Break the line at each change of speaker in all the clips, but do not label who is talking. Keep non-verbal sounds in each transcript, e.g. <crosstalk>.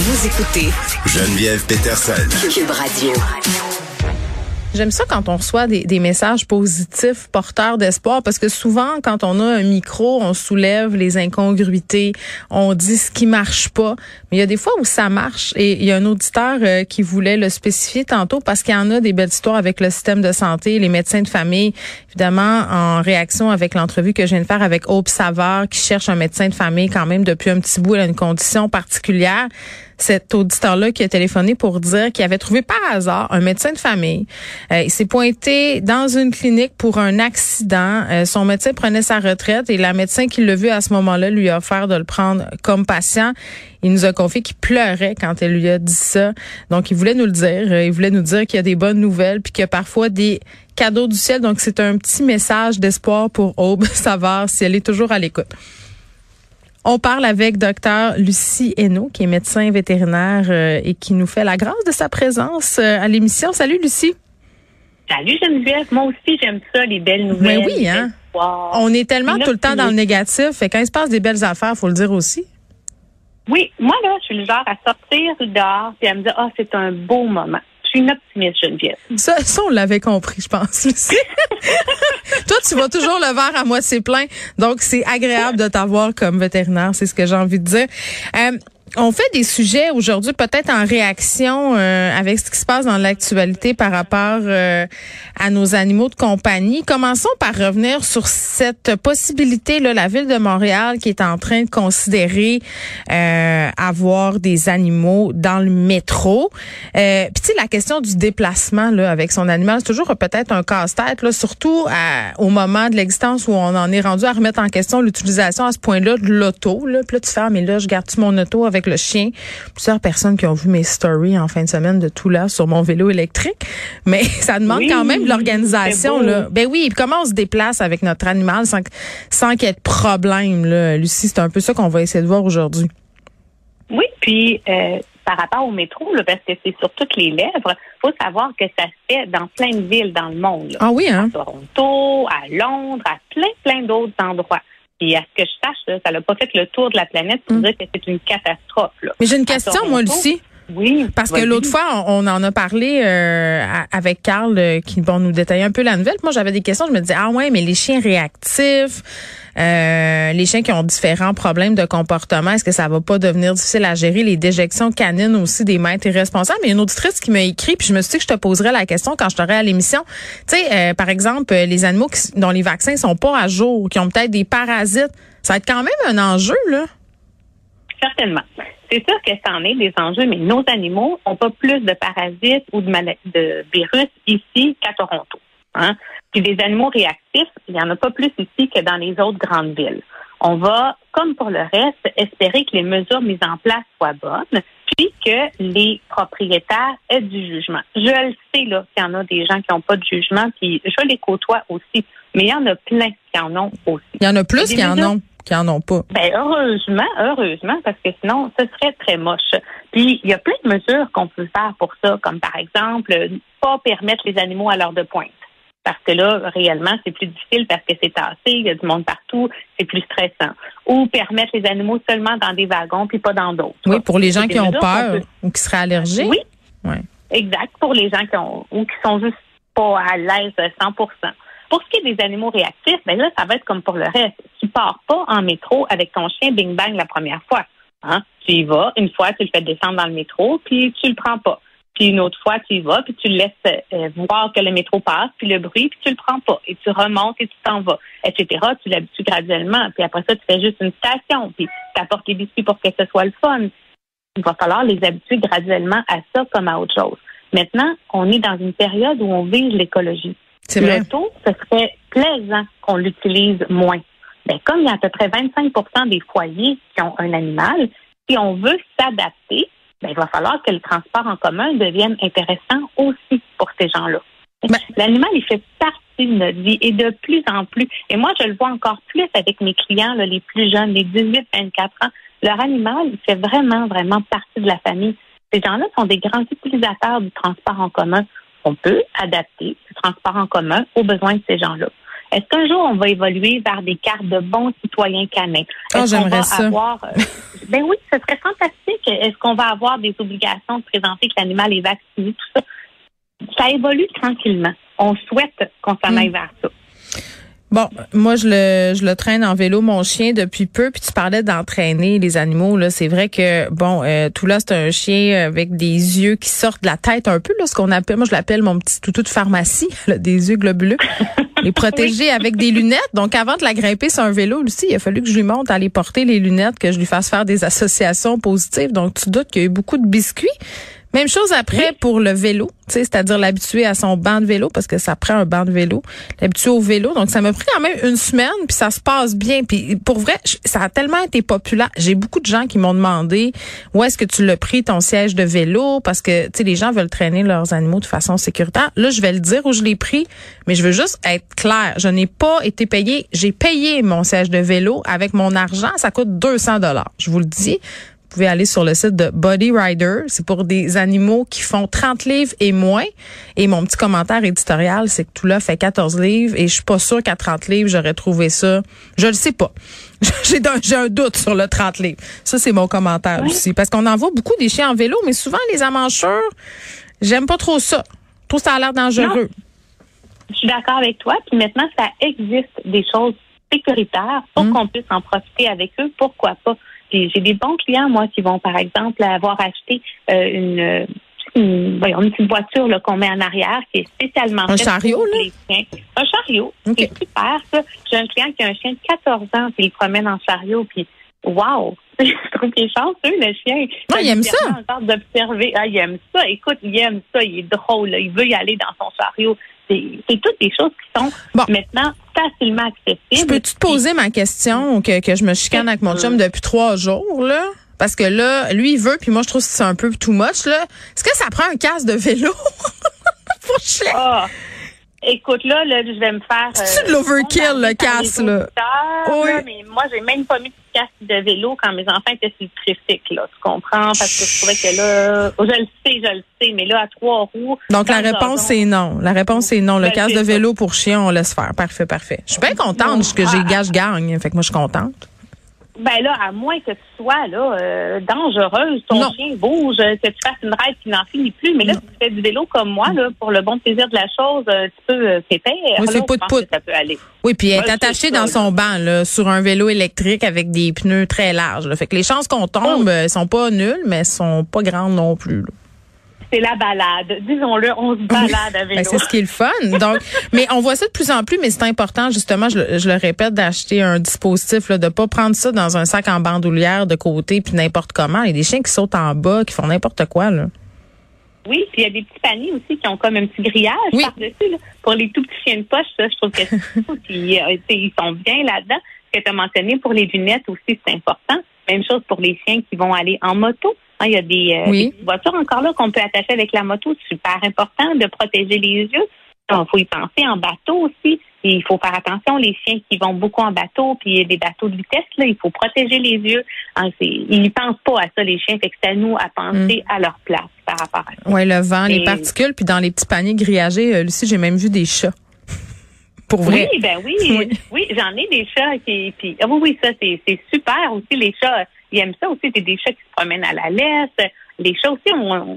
Vous écoutez
Geneviève Peterson.
Cube Radio.
J'aime ça quand on reçoit des, des messages positifs, porteurs d'espoir, parce que souvent, quand on a un micro, on soulève les incongruités, on dit ce qui marche pas. Mais il y a des fois où ça marche. Et il y a un auditeur euh, qui voulait le spécifier tantôt parce qu'il y en a des belles histoires avec le système de santé, les médecins de famille, évidemment, en réaction avec l'entrevue que je viens de faire avec Hope Savard, qui cherche un médecin de famille quand même depuis un petit bout, elle a une condition particulière cet auditeur-là qui a téléphoné pour dire qu'il avait trouvé par hasard un médecin de famille. Euh, il s'est pointé dans une clinique pour un accident. Euh, son médecin prenait sa retraite et la médecin qui l'a vu à ce moment-là lui a offert de le prendre comme patient. Il nous a confié qu'il pleurait quand elle lui a dit ça. Donc, il voulait nous le dire. Euh, il voulait nous dire qu'il y a des bonnes nouvelles puis qu'il a parfois des cadeaux du ciel. Donc, c'est un petit message d'espoir pour Aube <laughs> Savard si elle est toujours à l'écoute. On parle avec docteur Lucie Hainaut, qui est médecin vétérinaire euh, et qui nous fait la grâce de sa présence euh, à l'émission. Salut Lucie.
Salut Geneviève, moi aussi j'aime ça, les belles nouvelles.
Mais oui, hein? On est tellement tout le temps dans le négatif. Et quand il se passe des belles affaires, faut le dire aussi.
Oui, moi là, je suis le genre à sortir dehors et à me dire, ah, c'est un beau moment. Je suis une optimiste, Geneviève.
Ça, ça on l'avait compris, je pense, Lucie. <laughs> Toi, tu vois toujours le verre à moitié plein. Donc, c'est agréable de t'avoir comme vétérinaire. C'est ce que j'ai envie de dire. Euh, on fait des sujets aujourd'hui peut-être en réaction euh, avec ce qui se passe dans l'actualité par rapport euh, à nos animaux de compagnie. Commençons par revenir sur cette possibilité là, la ville de Montréal qui est en train de considérer euh, avoir des animaux dans le métro. Euh, Puis la question du déplacement là avec son animal, c'est toujours peut-être un casse-tête là, surtout au moment de l'existence où on en est rendu à remettre en question l'utilisation à ce point-là de l'auto là. Puis là tu là je garde-tu mon auto avec le chien. Plusieurs personnes qui ont vu mes stories en fin de semaine de tout là sur mon vélo électrique. Mais <laughs> ça demande quand même de l'organisation. Là. Ben oui, comment on se déplace avec notre animal sans, sans qu'il y ait de problème. Là? Lucie, c'est un peu ça qu'on va essayer de voir aujourd'hui.
Oui, puis euh, par rapport au métro, là, parce que c'est sur toutes les lèvres, faut savoir que ça se fait dans plein de villes dans le monde.
Ah oui, hein?
À Toronto, à Londres, à plein, plein d'autres endroits. Et à ce que je sache, ça n'a pas fait le tour de la planète pour mm. dire que c'est une catastrophe. Là.
Mais j'ai une question, moi, Lucie.
Oui.
Parce que l'autre fois, on, en a parlé euh, avec Carl euh, qui bon nous détailler un peu la nouvelle. Moi, j'avais des questions. Je me disais ah ouais, mais les chiens réactifs, euh, les chiens qui ont différents problèmes de comportement, est-ce que ça va pas devenir difficile à gérer? Les déjections canines aussi des maîtres irresponsables Mais une auditrice qui m'a écrit, puis je me suis dit que je te poserais la question quand je t'aurai à l'émission. Tu sais, par exemple, les animaux dont les vaccins sont pas à jour, qui ont peut-être des parasites, ça va être quand même un enjeu là.
Certainement. C'est sûr que ça en est des enjeux, mais nos animaux n'ont pas plus de parasites ou de, de virus ici qu'à Toronto. Hein? Puis des animaux réactifs, il n'y en a pas plus ici que dans les autres grandes villes. On va, comme pour le reste, espérer que les mesures mises en place soient bonnes, puis que les propriétaires aient du jugement. Je le sais là qu'il y en a des gens qui n'ont pas de jugement, puis je les côtoie aussi, mais il y en a plein qui en ont aussi.
Il y en a plus qui en ont qui en ont pas.
Ben heureusement, heureusement, parce que sinon, ce serait très moche. Puis il y a plein de mesures qu'on peut faire pour ça, comme par exemple, pas permettre les animaux à l'heure de pointe. Parce que là, réellement, c'est plus difficile parce que c'est tassé, il y a du monde partout, c'est plus stressant. Ou permettre les animaux seulement dans des wagons puis pas dans d'autres.
Oui, pour les gens qui ont peur ou qui seraient allergiques.
Oui. Exact, pour les gens qui ont ou qui sont juste pas à l'aise 100 pour ce qui est des animaux réactifs, ben là, ça va être comme pour le reste. Tu pars pas en métro avec ton chien bing bang la première fois. Hein? Tu y vas, une fois, tu le fais descendre dans le métro, puis tu le prends pas. Puis une autre fois, tu y vas, puis tu le laisses euh, voir que le métro passe, puis le bruit, puis tu le prends pas. Et tu remontes et tu t'en vas, etc. Tu l'habitues graduellement. Puis après ça, tu fais juste une station, puis tu apportes biscuits pour que ce soit le fun. Il va falloir les habituer graduellement à ça comme à autre chose. Maintenant, on est dans une période où on vise l'écologie. Le taux, ce serait plaisant qu'on l'utilise moins. Ben, comme il y a à peu près 25% des foyers qui ont un animal, si on veut s'adapter, ben, il va falloir que le transport en commun devienne intéressant aussi pour ces gens-là. Ben L'animal, il fait partie de notre vie et de plus en plus. Et moi, je le vois encore plus avec mes clients, les plus jeunes, les 18-24 ans. Leur animal, il fait vraiment, vraiment partie de la famille. Ces gens-là sont des grands utilisateurs du transport en commun on peut adapter ce transport en commun aux besoins de ces gens-là. Est-ce qu'un jour on va évoluer vers des cartes de bons citoyens canins?
Oh, j'aimerais ça.
Avoir, euh, <laughs> ben oui, ce serait fantastique. Est-ce qu'on va avoir des obligations de présenter que l'animal est vacciné? Tout ça, ça évolue tranquillement. On souhaite qu'on s'en aille vers ça.
Bon, moi je le je le traîne en vélo mon chien depuis peu puis tu parlais d'entraîner les animaux là, c'est vrai que bon euh, tout là c'est un chien avec des yeux qui sortent de la tête un peu là ce qu'on appelle moi je l'appelle mon petit toutou de pharmacie, <laughs> des yeux globuleux. <laughs> les protéger avec des lunettes. Donc avant de la grimper sur un vélo aussi, il a fallu que je lui monte à aller porter les lunettes que je lui fasse faire des associations positives. Donc tu doutes qu'il y a eu beaucoup de biscuits. Même chose après pour le vélo, c'est-à-dire l'habituer à son banc de vélo parce que ça prend un banc de vélo, l'habituer au vélo. Donc ça m'a pris quand même une semaine puis ça se passe bien. Puis pour vrai, ça a tellement été populaire. J'ai beaucoup de gens qui m'ont demandé où est-ce que tu l'as pris ton siège de vélo? Parce que tu sais les gens veulent traîner leurs animaux de façon sécuritaire. Là, je vais le dire où je l'ai pris, mais je veux juste être clair. Je n'ai pas été payé. J'ai payé mon siège de vélo avec mon argent. Ça coûte 200 dollars. Je vous le dis vous pouvez aller sur le site de Body Rider. C'est pour des animaux qui font 30 livres et moins. Et mon petit commentaire éditorial, c'est que tout là fait 14 livres et je suis pas sûre qu'à 30 livres, j'aurais trouvé ça. Je le sais pas. <laughs> J'ai un, un, doute sur le 30 livres. Ça, c'est mon commentaire aussi. Parce qu'on en voit beaucoup des chiens en vélo, mais souvent, les amancheurs, j'aime pas trop ça. Tout ça a l'air dangereux.
Je suis d'accord avec toi. Puis maintenant, ça existe des choses sécuritaires pour hum. qu'on puisse en profiter avec eux. Pourquoi pas? J'ai des bons clients, moi, qui vont, par exemple, avoir acheté euh, une, une, voyons, une petite voiture qu'on met en arrière qui est spécialement
un chariot, là?
Un chariot. C'est super, ça. J'ai un client qui a un chien de 14 ans, puis il promène en chariot, puis wow! <laughs> je trouve qu'il est chanceux, le chien.
Non, il aime ça.
d'observer. Ah, il aime ça. Écoute, il aime ça. Il est drôle. Il veut y aller dans son chariot. C'est toutes des choses qui sont maintenant facilement accessibles. Je
peux-tu te poser ma question que, que je me chicane avec mon chum depuis trois jours, là? Parce que là, lui, il veut, puis moi, je trouve que c'est un peu too much, là. Est-ce que ça prend un casque de vélo? <laughs> Pour chien?
Ah. Écoute, là, là, je vais me faire.
C'est de euh, l'overkill, le casque, là?
Oui. mais moi, j'ai même pas mis de casque de vélo quand mes enfants étaient sur le tricycle, là. Tu comprends? Parce que je trouvais que là, je le sais, je le sais, mais là, à trois roues.
Donc, la réponse, c'est non. La réponse, c'est non. Le casque de vélo pour chien, on laisse faire. Parfait, parfait. Je suis bien contente que j'ai gage gagne. Fait que moi, je suis contente.
Ben là, à moins que tu sois là euh, dangereuse, ton chien bouge, que tu fasses une ride qui n'en finit plus. Mais là, si tu fais du vélo comme moi, là, pour le bon plaisir de la chose, euh, tu peux euh.
Oui, c'est pout
Ça peut aller.
Oui, puis elle est attachée dans son banc, là, sur un vélo électrique avec des pneus très larges. Là. Fait que les chances qu'on tombe, oh. sont pas nulles, mais elles sont pas grandes non plus. Là
c'est la balade. Disons-le, on se balade avec ben,
C'est ce qui est le fun. Donc, <laughs> mais on voit ça de plus en plus, mais c'est important, justement, je, le répète, d'acheter un dispositif, là, de pas prendre ça dans un sac en bandoulière de côté, puis n'importe comment. Il y a des chiens qui sautent en bas, qui font n'importe quoi, là.
Oui, puis il y a des petits paniers aussi qui ont comme un petit grillage par-dessus. Pour les tout petits chiens de poche, ça, je trouve que <laughs> puis, euh, ils sont bien là-dedans. Ce que tu as mentionné pour les lunettes aussi, c'est important. Même chose pour les chiens qui vont aller en moto. Hein, il y a euh, des, voitures encore là qu'on peut attacher avec la moto. Super important de protéger les yeux. Il faut y penser en bateau aussi. il faut faire attention, les chiens qui vont beaucoup en bateau, puis des bateaux de vitesse, là, il faut protéger les yeux. Hein, ils n'y pensent pas à ça, les chiens. Fait que c'est à nous à penser mm. à leur place par rapport à ça.
Oui, le vent, les particules, puis dans les petits paniers grillagés, euh, Lucie, j'ai même vu des chats. <laughs> Pour vrai.
Oui, ben <laughs> oui. Oui, j'en ai des chats qui. Puis, ah oui, oui, ça, c'est super aussi, les chats ils aiment ça aussi. C'est des chats qui se promènent à la laisse. Les chats aussi,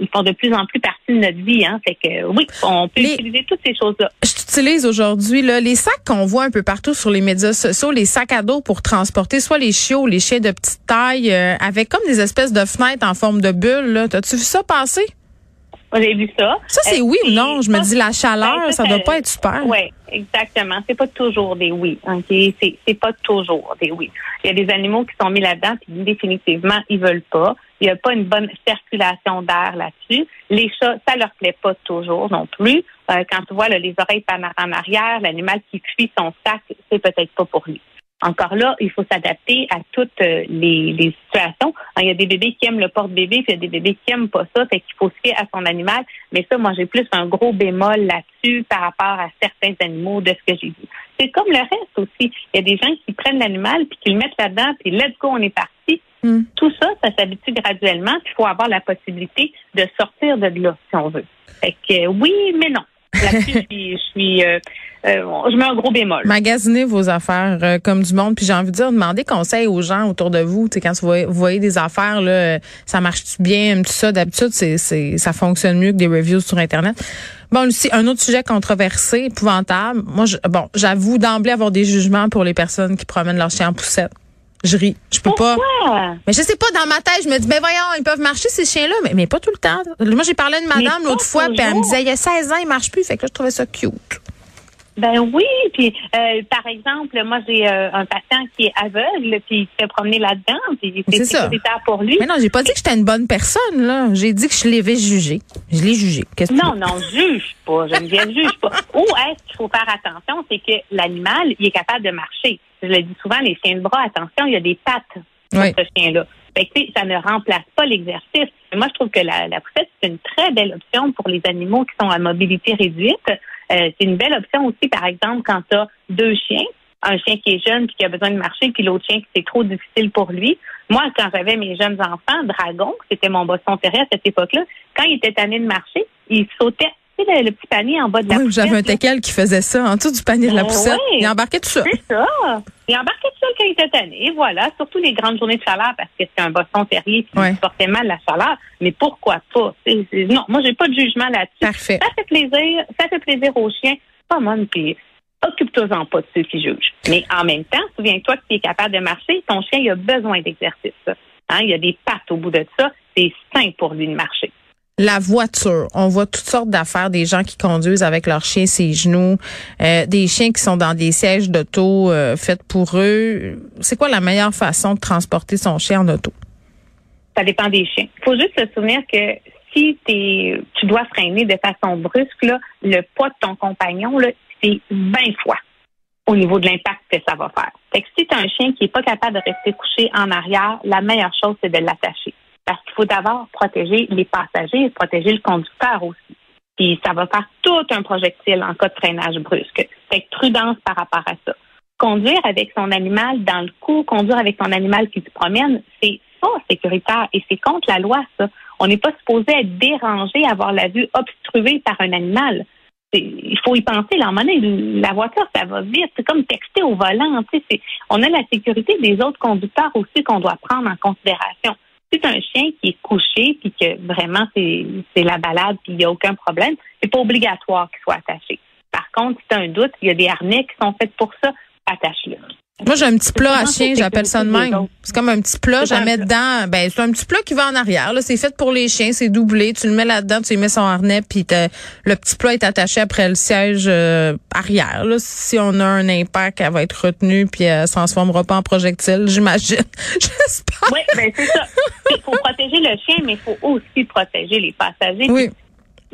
ils font de plus en plus partie de notre vie. Hein. Fait que oui, on peut utiliser toutes ces choses-là.
Je t'utilise aujourd'hui là, les sacs qu'on voit un peu partout sur les médias sociaux, les sacs à dos pour transporter soit les chiots ou les chiens de petite taille, euh, avec comme des espèces de fenêtres en forme de bulle. T'as-tu vu ça passer?
J'ai vu ça.
Ça, c'est oui ou non? Je me dis, la chaleur, ben, ça, doit pas être super.
Oui, exactement. C'est pas toujours des oui. OK? C'est, c'est pas toujours des oui. Il y a des animaux qui sont mis là-dedans, puis définitivement, ils veulent pas. Il n'y a pas une bonne circulation d'air là-dessus. Les chats, ça leur plaît pas toujours non plus. Euh, quand tu vois les oreilles en arrière, l'animal qui fuit son sac, c'est peut-être pas pour lui. Encore là, il faut s'adapter à toutes euh, les, situations. il y a des bébés qui aiment le porte-bébé, puis il y a des bébés qui aiment pas ça, fait qu'il faut se fier à son animal. Mais ça, moi, j'ai plus un gros bémol là-dessus par rapport à certains animaux de ce que j'ai vu. C'est comme le reste aussi. Il y a des gens qui prennent l'animal, puis qui le mettent là-dedans, puis let's go, on est parti. Hmm. Tout ça, ça s'habitue graduellement, puis il faut avoir la possibilité de sortir de là, si on veut. Fait que oui, mais non. Là-dessus, je suis, euh, euh, je mets un gros bémol.
Magasinez vos affaires euh, comme du monde. Puis j'ai envie de dire, demandez conseil aux gens autour de vous. Tu sais, quand vous voyez, des affaires, là, ça marche-tu bien, tout ça? D'habitude, c'est, c'est, ça fonctionne mieux que des reviews sur Internet. Bon, Lucie, un autre sujet controversé, épouvantable. Moi, je, bon, j'avoue d'emblée avoir des jugements pour les personnes qui promènent leur chien en poussette. Je ris. Je peux
Pourquoi?
pas. Mais je sais pas, dans ma tête, je me dis, ben voyons, ils peuvent marcher, ces chiens-là, mais, mais pas tout le temps. Moi, j'ai parlé de madame l'autre fois, puis elle me disait, il y a 16 ans, ils marchent plus. Fait que là, je trouvais ça cute.
Ben oui, puis euh, par exemple, moi j'ai euh, un patient qui est aveugle, puis il se fait promener là-dedans, puis c'est sécuritaire pour lui.
Mais non, j'ai pas dit que j'étais une bonne personne là. J'ai dit que je l'avais jugé. Je l'ai jugé.
Qu'est-ce non, non, juge pas. Je ne juge pas. Où est-ce qu'il faut faire attention, c'est que l'animal, il est capable de marcher. Je le dis souvent, les chiens de bras, attention, il y a des pattes sur ce chien-là. Fait que, ça ne remplace pas l'exercice. Moi, je trouve que la, la poussette, c'est une très belle option pour les animaux qui sont à mobilité réduite. Euh, c'est une belle option aussi, par exemple, quand tu as deux chiens, un chien qui est jeune puis qui a besoin de marcher, puis l'autre chien qui c'est trop difficile pour lui. Moi, quand j'avais mes jeunes enfants, Dragon, c'était mon bosson terrestre à cette époque-là, quand il était tanné de marcher, il sautait tu sais, le, petit panier en bas de la oui,
J'avais un teckel qui faisait ça, en dessous du panier de la ben poussette. Il embarquait tout ça.
C'est ça. Il embarquait tout seul quand il était tanné. Voilà. Surtout les grandes journées de chaleur parce que c'est un bosson terrier qui supportait mal la chaleur. Mais pourquoi pas? non, moi, j'ai pas de jugement là-dessus.
Parfait.
Ça fait plaisir. Ça fait plaisir aux chiens. Pas moi, puis occupe-toi-en pas de ceux qui jugent. Mais en même temps, souviens-toi que tu es capable de marcher. Ton chien, il a besoin d'exercice. Hein? Il y a des pattes au bout de ça. C'est sain pour lui de marcher.
La voiture, on voit toutes sortes d'affaires, des gens qui conduisent avec leurs chiens ses genoux, euh, des chiens qui sont dans des sièges d'auto euh, faits pour eux. C'est quoi la meilleure façon de transporter son chien en auto?
Ça dépend des chiens. Il faut juste se souvenir que si tu dois freiner de façon brusque, le poids de ton compagnon, c'est 20 fois au niveau de l'impact que ça va faire. Fait que si tu as un chien qui n'est pas capable de rester couché en arrière, la meilleure chose, c'est de l'attacher parce qu'il faut d'abord protéger les passagers et protéger le conducteur aussi. Puis ça va faire tout un projectile en cas de freinage brusque. Fait prudence par rapport à ça. Conduire avec son animal dans le cou, conduire avec son animal qui se promène, c'est pas sécuritaire et c'est contre la loi, ça. On n'est pas supposé être dérangé, avoir la vue obstruée par un animal. Il faut y penser, la voiture, ça va vite. C'est comme texter au volant. On a la sécurité des autres conducteurs aussi qu'on doit prendre en considération c'est un chien qui est couché puis que vraiment c'est la balade puis il n'y a aucun problème, c'est pas obligatoire qu'il soit attaché. Par contre, si tu as un doute, il y a des harnais qui sont faits pour ça, attache-le.
Moi, j'ai un petit plat à chien, j'appelle ça de même. C'est comme un petit plat, je mets dedans. Ben, c'est un petit plat qui va en arrière. Là, c'est fait pour les chiens, c'est doublé. Tu le mets là-dedans, tu lui mets son harnais, puis le petit plat est attaché après le siège euh, arrière. Là. Si on a un impact, elle va être retenue, puis elle se transformera pas en projectile, <laughs> j'imagine. <laughs> J'espère.
Oui, ben c'est ça. Il faut protéger le chien, mais il faut aussi protéger les passagers.
Oui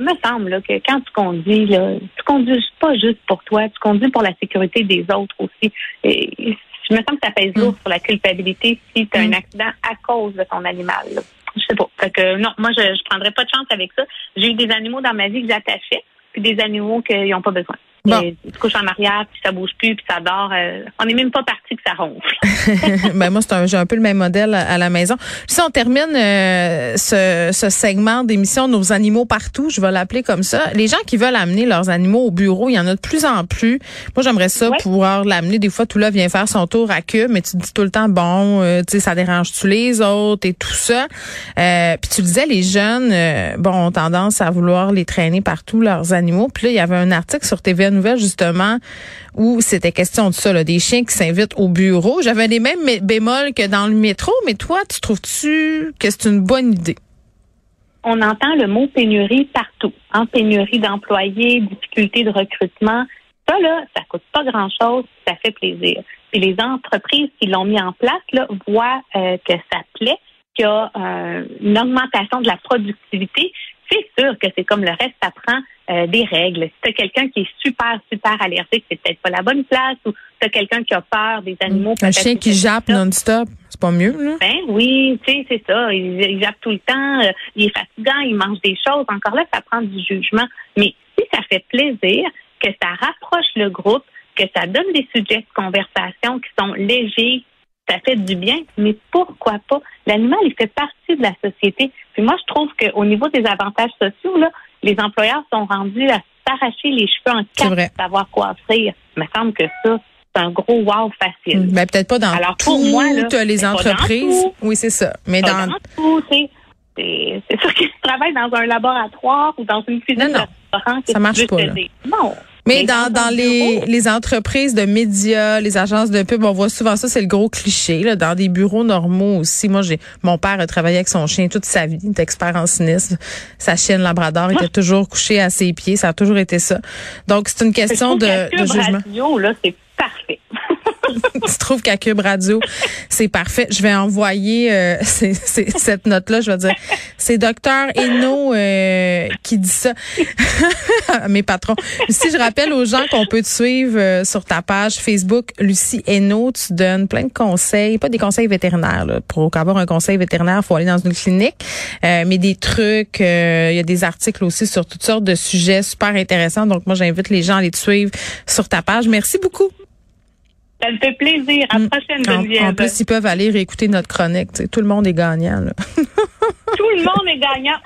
me semble là, que quand tu conduis, là, tu conduis pas juste pour toi, tu conduis pour la sécurité des autres aussi. Et, je me semble que ça pèse lourd mm. sur la culpabilité si tu as un mm. accident à cause de ton animal. Là. Je sais pas. Fait que non, moi je, je prendrais pas de chance avec ça. J'ai eu des animaux dans ma vie que j'attachais, puis des animaux qui n'ont pas besoin. Bon. tu te couches en arrière, puis ça bouge plus, puis ça dort. Euh, on n'est même pas parti que ça ronfle. <laughs>
ben moi, c'est j'ai un peu le même modèle à, la maison. Si on termine euh, ce, ce segment d'émission Nos animaux partout, je vais l'appeler comme ça. Les gens qui veulent amener leurs animaux au bureau, il y en a de plus en plus. Moi, j'aimerais ça pouvoir l'amener. Des fois, tout là vient faire son tour à queue, mais tu te dis tout le temps, bon, euh, tu sais, ça dérange-tu les autres et tout ça? puis tu disais, les jeunes, bon, ont tendance à vouloir les traîner partout, leurs animaux. Puis là, il y avait un article sur Nouvelle justement où c'était question de ça, des chiens qui s'invitent au bureau. J'avais les mêmes bémols que dans le métro, mais toi, tu trouves-tu que c'est une bonne idée?
On entend le mot pénurie partout. En hein, pénurie d'employés, difficulté de recrutement. Ça, là, ça coûte pas grand-chose, ça fait plaisir. Puis les entreprises qui l'ont mis en place là, voient euh, que ça plaît, qu'il y a euh, une augmentation de la productivité. C'est sûr que c'est comme le reste, ça prend euh, des règles. Si tu as quelqu'un qui est super, super allergique, c'est peut-être pas la bonne place. Ou tu as quelqu'un qui a peur des animaux.
Un chien qui jappe non-stop, c'est pas mieux, là?
Ben oui, tu sais, c'est ça. Il, jappe tout le temps, euh, il est fatigant, il mange des choses. Encore là, ça prend du jugement. Mais si ça fait plaisir, que ça rapproche le groupe, que ça donne des sujets de conversation qui sont légers, ça fait du bien, mais pourquoi pas? L'animal, il fait partie de la société. Puis moi, je trouve qu'au niveau des avantages sociaux, là, les employeurs sont rendus à s'arracher les cheveux en quatre, savoir coiffer. Il me semble que ça, c'est un gros wow facile.
Ben, peut-être pas dans Alors, pour moi, les entreprises. Oui, c'est ça. Mais dans, dans
tout, c'est sûr que tu travailles dans un laboratoire ou dans une cuisine non, restaurant.
Ça marche pas. Non. Mais dans, dans les, les entreprises de médias, les agences de pub, on voit souvent ça, c'est le gros cliché. Là, dans des bureaux normaux aussi. Moi, j'ai mon père a travaillé avec son chien toute sa vie, il était expert en cynisme. Sa chienne Labrador était toujours couchée à ses pieds. Ça a toujours été ça. Donc, c'est une question de, de jugement.
Radio, là, c'est parfait. <laughs> <laughs>
tu trouves qu'à Cube Radio, c'est parfait. Je vais envoyer euh, <laughs> cette note-là. Je vais dire, c'est docteur Eno euh, qui dit ça. <laughs> Mes patrons. Si je rappelle aux gens qu'on peut te suivre euh, sur ta page Facebook, Lucie Eno, tu donnes plein de conseils, pas des conseils vétérinaires. Là. Pour avoir un conseil vétérinaire, faut aller dans une clinique, mais des trucs. Il y a des articles aussi sur toutes sortes de sujets super intéressants. Donc moi, j'invite les gens à aller te suivre sur ta page. Merci beaucoup.
Ça me fait plaisir. À la mm. prochaine, Geneviève.
En, plus, ils peuvent aller réécouter notre chronique. tout le monde est gagnant. <laughs>
tout le monde est gagnant.